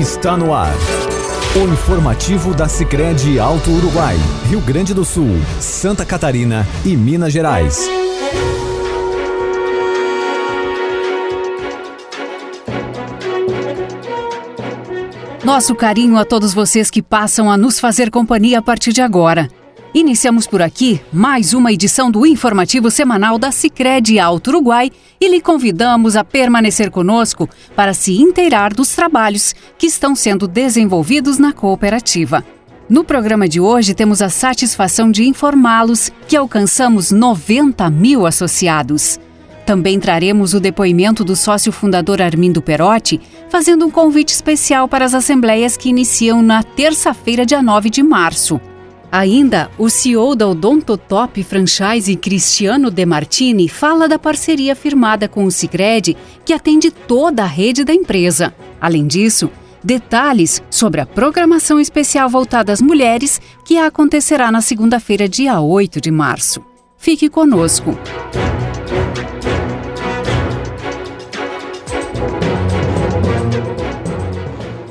está no ar. O informativo da Sicredi Alto Uruguai, Rio Grande do Sul, Santa Catarina e Minas Gerais. Nosso carinho a todos vocês que passam a nos fazer companhia a partir de agora. Iniciamos por aqui mais uma edição do informativo semanal da Sicredi Alto Uruguai e lhe convidamos a permanecer conosco para se inteirar dos trabalhos que estão sendo desenvolvidos na cooperativa. No programa de hoje temos a satisfação de informá-los que alcançamos 90 mil associados. Também traremos o depoimento do sócio fundador Armindo Perotti, fazendo um convite especial para as assembleias que iniciam na terça-feira, dia 9 de março. Ainda, o CEO da Odontotop Franchise, Cristiano De Martini, fala da parceria firmada com o Sicredi, que atende toda a rede da empresa. Além disso, detalhes sobre a programação especial voltada às mulheres, que acontecerá na segunda-feira, dia 8 de março. Fique conosco.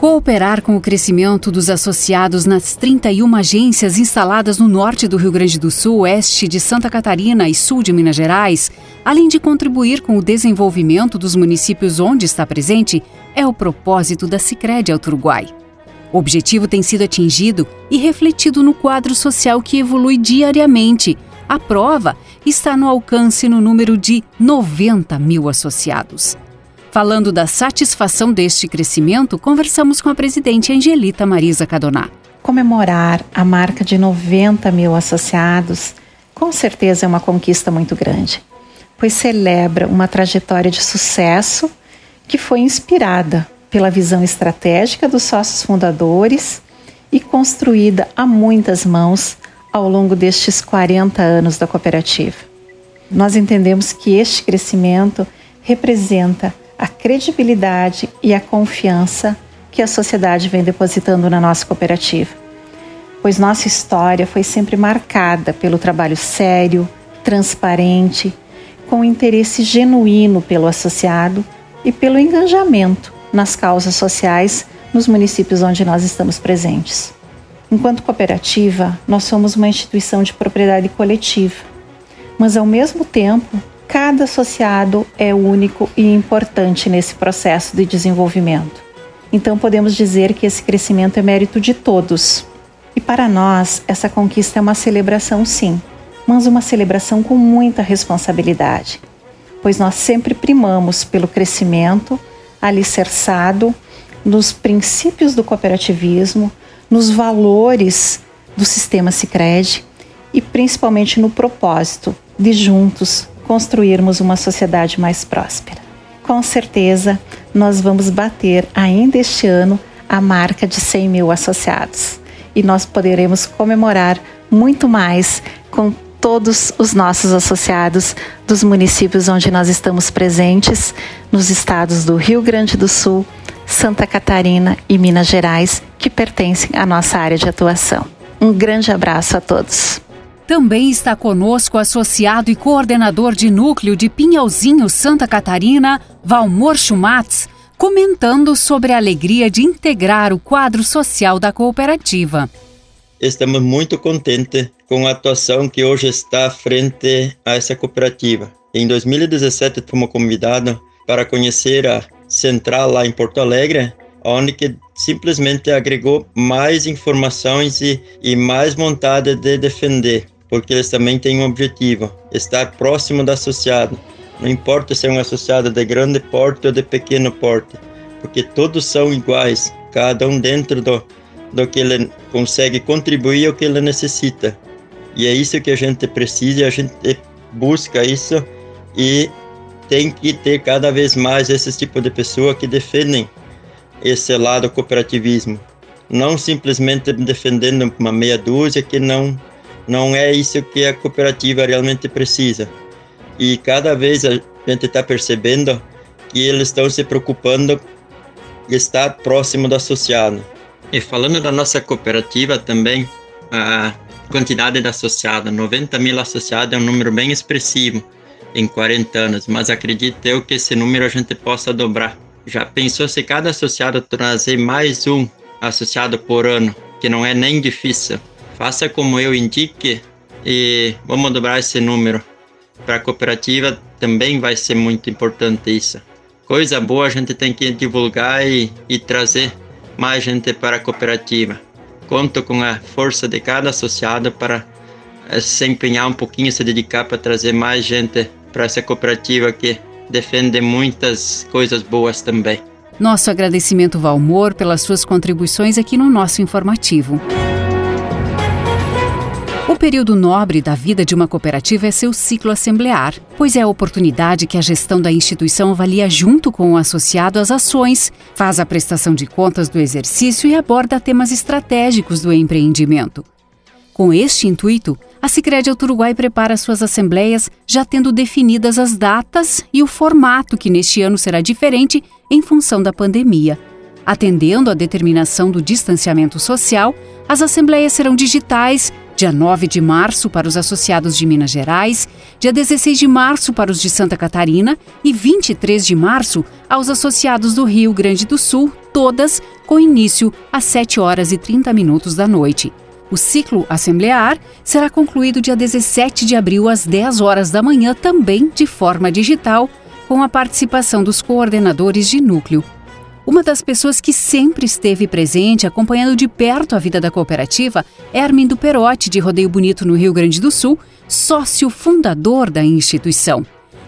Cooperar com o crescimento dos associados nas 31 agências instaladas no norte do Rio Grande do Sul, oeste de Santa Catarina e sul de Minas Gerais, além de contribuir com o desenvolvimento dos municípios onde está presente, é o propósito da Sicredi Alto Uruguai. O objetivo tem sido atingido e refletido no quadro social que evolui diariamente. A prova está no alcance no número de 90 mil associados. Falando da satisfação deste crescimento, conversamos com a presidente Angelita Marisa Cadoná. Comemorar a marca de 90 mil associados com certeza é uma conquista muito grande, pois celebra uma trajetória de sucesso que foi inspirada pela visão estratégica dos sócios fundadores e construída a muitas mãos ao longo destes 40 anos da cooperativa. Nós entendemos que este crescimento representa a credibilidade e a confiança que a sociedade vem depositando na nossa cooperativa. Pois nossa história foi sempre marcada pelo trabalho sério, transparente, com interesse genuíno pelo associado e pelo engajamento nas causas sociais nos municípios onde nós estamos presentes. Enquanto cooperativa, nós somos uma instituição de propriedade coletiva, mas ao mesmo tempo Cada associado é único e importante nesse processo de desenvolvimento. Então podemos dizer que esse crescimento é mérito de todos. E para nós, essa conquista é uma celebração, sim, mas uma celebração com muita responsabilidade, pois nós sempre primamos pelo crescimento alicerçado nos princípios do cooperativismo, nos valores do sistema Sicredi e principalmente no propósito de juntos construirmos uma sociedade mais próspera. Com certeza, nós vamos bater ainda este ano a marca de 100 mil associados e nós poderemos comemorar muito mais com todos os nossos associados dos municípios onde nós estamos presentes, nos estados do Rio Grande do Sul, Santa Catarina e Minas Gerais, que pertencem à nossa área de atuação. Um grande abraço a todos. Também está conosco associado e coordenador de núcleo de Pinhalzinho, Santa Catarina, Valmor Schumatz, comentando sobre a alegria de integrar o quadro social da cooperativa. Estamos muito contentes com a atuação que hoje está frente a essa cooperativa. Em 2017 fomos convidados para conhecer a central lá em Porto Alegre, onde que simplesmente agregou mais informações e, e mais vontade de defender porque eles também têm um objetivo: estar próximo do associado. Não importa se é um associado de grande porte ou de pequeno porte, porque todos são iguais, cada um dentro do, do que ele consegue contribuir ao que ele necessita. E é isso que a gente precisa, a gente busca isso e tem que ter cada vez mais esse tipo de pessoa que defendem esse lado cooperativismo, não simplesmente defendendo uma meia dúzia que não não é isso que a cooperativa realmente precisa. E cada vez a gente está percebendo que eles estão se preocupando de estar próximo do associado. E falando da nossa cooperativa também, a quantidade de associados, 90 mil associados é um número bem expressivo em 40 anos, mas acredito eu que esse número a gente possa dobrar Já pensou se cada associado trazer mais um associado por ano, que não é nem difícil? Faça como eu indique e vamos dobrar esse número. Para a cooperativa também vai ser muito importante isso. Coisa boa a gente tem que divulgar e, e trazer mais gente para a cooperativa. Conto com a força de cada associado para eh, se empenhar um pouquinho, se dedicar para trazer mais gente para essa cooperativa que defende muitas coisas boas também. Nosso agradecimento, Valmor, pelas suas contribuições aqui no nosso informativo. O período nobre da vida de uma cooperativa é seu ciclo assemblear, pois é a oportunidade que a gestão da instituição avalia junto com o associado as ações, faz a prestação de contas do exercício e aborda temas estratégicos do empreendimento. Com este intuito, a Sicredi Uruguai prepara suas assembleias já tendo definidas as datas e o formato que neste ano será diferente em função da pandemia. Atendendo à determinação do distanciamento social, as assembleias serão digitais dia 9 de março para os associados de Minas Gerais, dia 16 de março para os de Santa Catarina e 23 de março aos associados do Rio Grande do Sul, todas com início às 7 horas e 30 minutos da noite. O ciclo assemblear será concluído dia 17 de abril às 10 horas da manhã, também de forma digital, com a participação dos coordenadores de núcleo. Uma das pessoas que sempre esteve presente, acompanhando de perto a vida da cooperativa, é Armindo Perotti, de Rodeio Bonito, no Rio Grande do Sul, sócio fundador da instituição.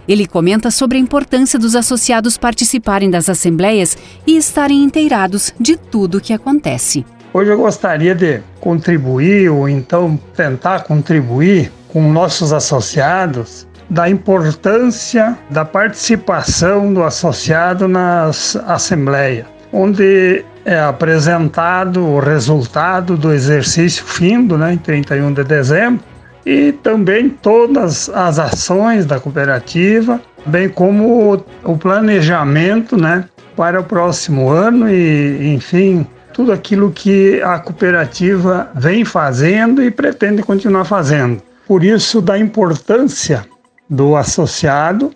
Ele comenta sobre a importância dos associados participarem das assembleias e estarem inteirados de tudo o que acontece. Hoje eu gostaria de contribuir, ou então tentar contribuir com nossos associados da importância da participação do associado nas assembleias, onde é apresentado o resultado do exercício findo, né, em 31 de dezembro, e também todas as ações da cooperativa, bem como o planejamento né, para o próximo ano e, enfim, tudo aquilo que a cooperativa vem fazendo e pretende continuar fazendo. Por isso, da importância do associado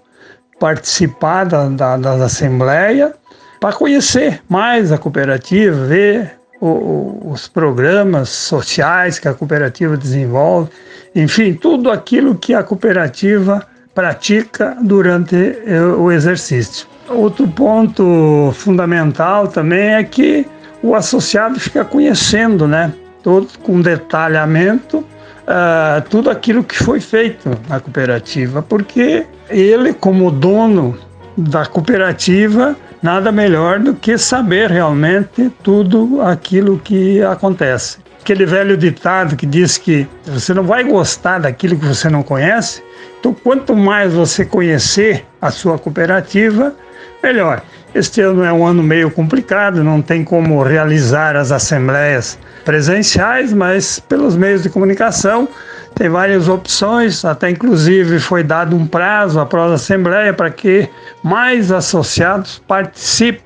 participar da, da, das assembleias para conhecer mais a cooperativa, ver o, os programas sociais que a cooperativa desenvolve, enfim, tudo aquilo que a cooperativa pratica durante eh, o exercício. Outro ponto fundamental também é que o associado fica conhecendo, né, todo com detalhamento uh, tudo aquilo que foi feito na cooperativa, porque ele, como dono da cooperativa, nada melhor do que saber realmente tudo aquilo que acontece. Aquele velho ditado que diz que você não vai gostar daquilo que você não conhece, então quanto mais você conhecer a sua cooperativa, melhor. Este ano é um ano meio complicado, não tem como realizar as assembleias presenciais, mas pelos meios de comunicação tem várias opções, até inclusive foi dado um prazo após a assembleia para que mais associados participem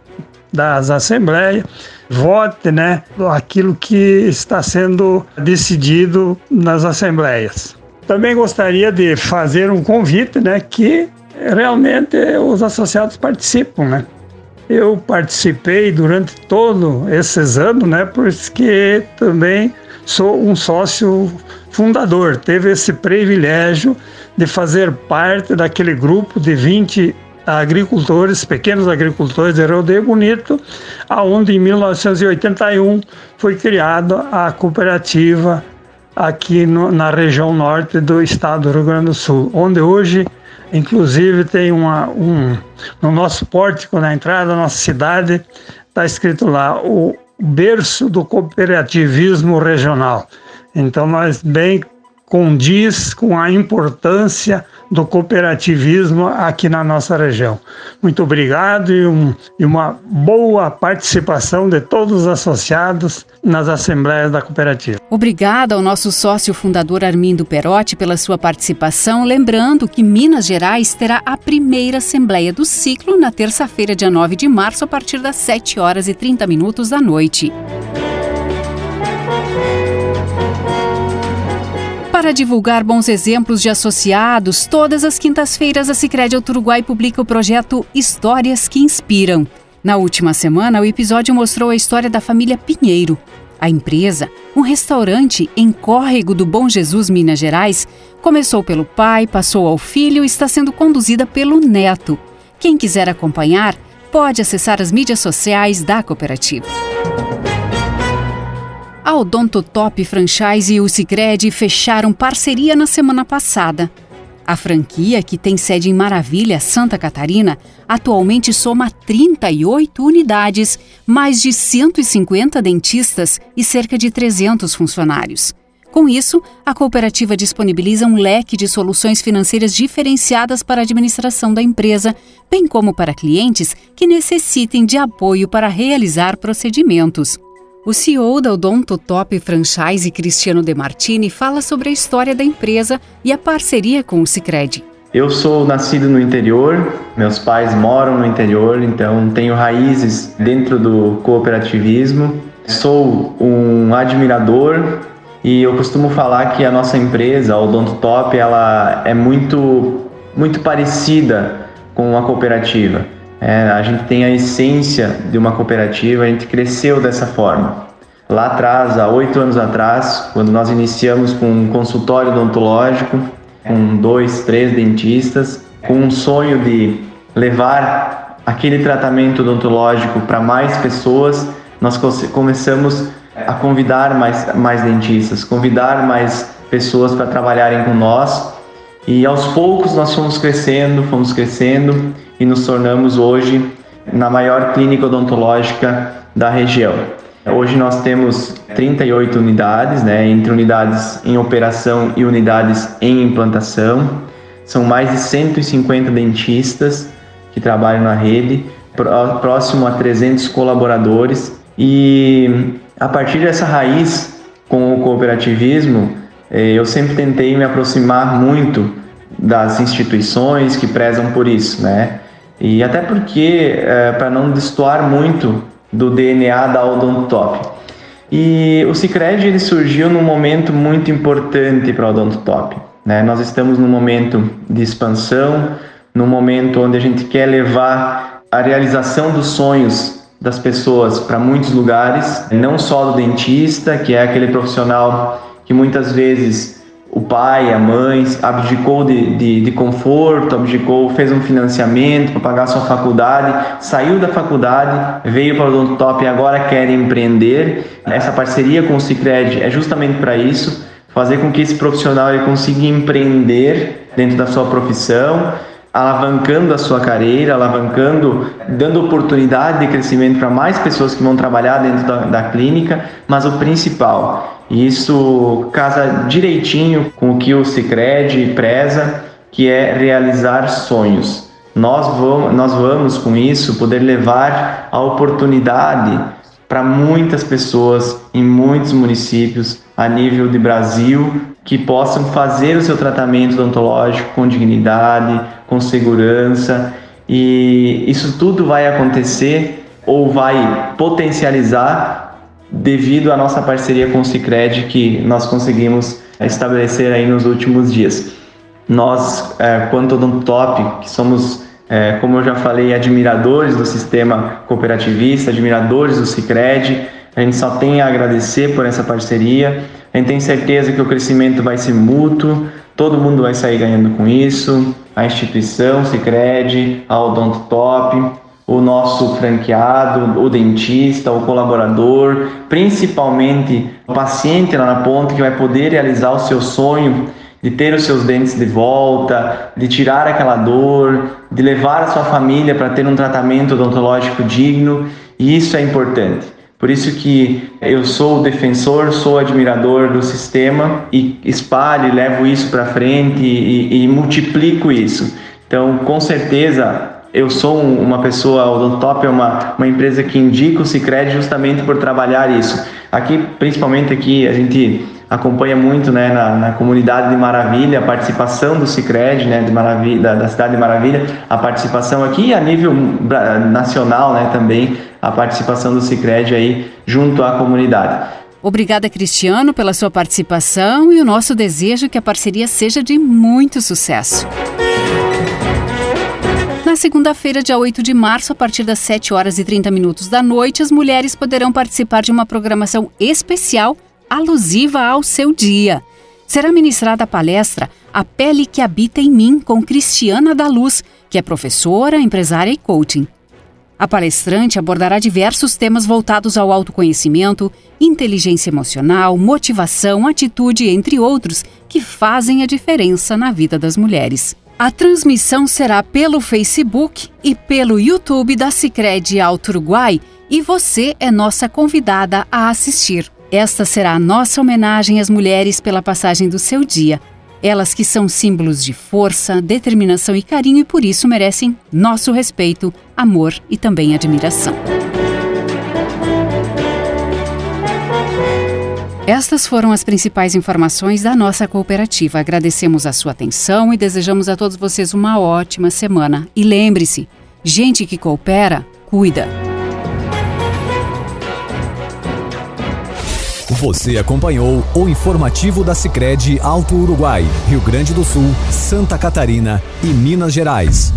das assembleias, vote, né, aquilo que está sendo decidido nas assembleias. Também gostaria de fazer um convite, né, que realmente os associados participam, né? Eu participei durante todos esses anos, né? Porque também sou um sócio fundador. Teve esse privilégio de fazer parte daquele grupo de 20 agricultores, pequenos agricultores de Rodeio Bonito, aonde em 1981 foi criada a cooperativa aqui no, na região norte do estado do Rio Grande do Sul, onde hoje Inclusive tem uma, um no nosso pórtico na entrada da nossa cidade está escrito lá o berço do cooperativismo regional. Então nós bem condiz com a importância do cooperativismo aqui na nossa região. Muito obrigado e, um, e, uma boa participação de todos os associados nas assembleias da cooperativa. Obrigada ao nosso sócio fundador Armindo Perotti pela sua participação, lembrando que Minas Gerais terá a primeira assembleia do ciclo na terça-feira, dia 9 de março, a partir das 7 horas e 30 minutos da noite. Para divulgar bons exemplos de associados, todas as quintas-feiras a Sicredi Uruguai publica o projeto Histórias que Inspiram. Na última semana, o episódio mostrou a história da família Pinheiro. A empresa, um restaurante em Córrego do Bom Jesus, Minas Gerais, começou pelo pai, passou ao filho e está sendo conduzida pelo neto. Quem quiser acompanhar, pode acessar as mídias sociais da cooperativa. A Odonto Top Franchise e o Sicredi fecharam parceria na semana passada. A franquia, que tem sede em Maravilha, Santa Catarina, atualmente soma 38 unidades, mais de 150 dentistas e cerca de 300 funcionários. Com isso, a cooperativa disponibiliza um leque de soluções financeiras diferenciadas para a administração da empresa, bem como para clientes que necessitem de apoio para realizar procedimentos. O CEO da Odonto Top Franchise, Cristiano De Martini, fala sobre a história da empresa e a parceria com o Sicredi. Eu sou nascido no interior, meus pais moram no interior, então tenho raízes dentro do cooperativismo. Sou um admirador e eu costumo falar que a nossa empresa, a Odonto Top, ela é muito muito parecida com a cooperativa. É, a gente tem a essência de uma cooperativa, a gente cresceu dessa forma. Lá atrás, há oito anos atrás, quando nós iniciamos com um consultório odontológico, com dois, três dentistas, com um sonho de levar aquele tratamento odontológico para mais pessoas, nós começamos a convidar mais, mais dentistas, convidar mais pessoas para trabalharem com nós. E aos poucos nós fomos crescendo, fomos crescendo e nos tornamos hoje na maior clínica odontológica da região. Hoje nós temos 38 unidades, né, entre unidades em operação e unidades em implantação. São mais de 150 dentistas que trabalham na rede, próximo a 300 colaboradores. E a partir dessa raiz com o cooperativismo, eu sempre tentei me aproximar muito das instituições que prezam por isso, né? E até porque, é, para não destoar muito do DNA da Odontotop. E o Cicred ele surgiu num momento muito importante para a Odontotop. Né? Nós estamos num momento de expansão, num momento onde a gente quer levar a realização dos sonhos das pessoas para muitos lugares, não só do dentista, que é aquele profissional que muitas vezes o pai, a mãe, abdicou de, de, de conforto, abdicou, fez um financiamento para pagar sua faculdade, saiu da faculdade, veio para o Odontotop e agora quer empreender. Essa parceria com o Cicred é justamente para isso, fazer com que esse profissional ele consiga empreender dentro da sua profissão, alavancando a sua carreira, alavancando, dando oportunidade de crescimento para mais pessoas que vão trabalhar dentro da, da clínica, mas o principal, isso casa direitinho com o que o Cicred preza, que é realizar sonhos. Nós vamos, nós vamos com isso poder levar a oportunidade para muitas pessoas em muitos municípios a nível de Brasil que possam fazer o seu tratamento odontológico com dignidade, com segurança e isso tudo vai acontecer ou vai potencializar devido à nossa parceria com o Cicred que nós conseguimos estabelecer aí nos últimos dias. Nós, é, quanto do Top, que somos, é, como eu já falei, admiradores do sistema cooperativista, admiradores do Cicred, a gente só tem a agradecer por essa parceria. A gente tem certeza que o crescimento vai ser mútuo, todo mundo vai sair ganhando com isso. A instituição, Cicred, a Odonto Top, o nosso franqueado, o dentista, o colaborador, principalmente o paciente lá na ponta que vai poder realizar o seu sonho de ter os seus dentes de volta, de tirar aquela dor, de levar a sua família para ter um tratamento odontológico digno, e isso é importante. Por isso que eu sou defensor, sou admirador do sistema e espalho, levo isso para frente e, e multiplico isso. Então, com certeza, eu sou uma pessoa, o Odontop é uma, uma empresa que indica o Cicred justamente por trabalhar isso. Aqui, principalmente aqui, a gente acompanha muito né, na, na comunidade de Maravilha a participação do Cicred, né, de Maravilha, da, da, cidade de Maravilha, a participação aqui a nível nacional né, também, a participação do Cicred aí junto à comunidade. Obrigada, Cristiano, pela sua participação e o nosso desejo que a parceria seja de muito sucesso. Segunda-feira, dia 8 de março, a partir das 7 horas e 30 minutos da noite, as mulheres poderão participar de uma programação especial alusiva ao seu dia. Será ministrada a palestra A Pele que Habita em Mim, com Cristiana da Luz, que é professora, empresária e coaching. A palestrante abordará diversos temas voltados ao autoconhecimento, inteligência emocional, motivação, atitude, entre outros, que fazem a diferença na vida das mulheres. A transmissão será pelo Facebook e pelo YouTube da Sicredi Alto Uruguai e você é nossa convidada a assistir. Esta será a nossa homenagem às mulheres pela passagem do seu dia. Elas que são símbolos de força, determinação e carinho e por isso merecem nosso respeito, amor e também admiração. Estas foram as principais informações da nossa cooperativa. Agradecemos a sua atenção e desejamos a todos vocês uma ótima semana. E lembre-se: gente que coopera, cuida. Você acompanhou o informativo da Sicredi Alto Uruguai, Rio Grande do Sul, Santa Catarina e Minas Gerais.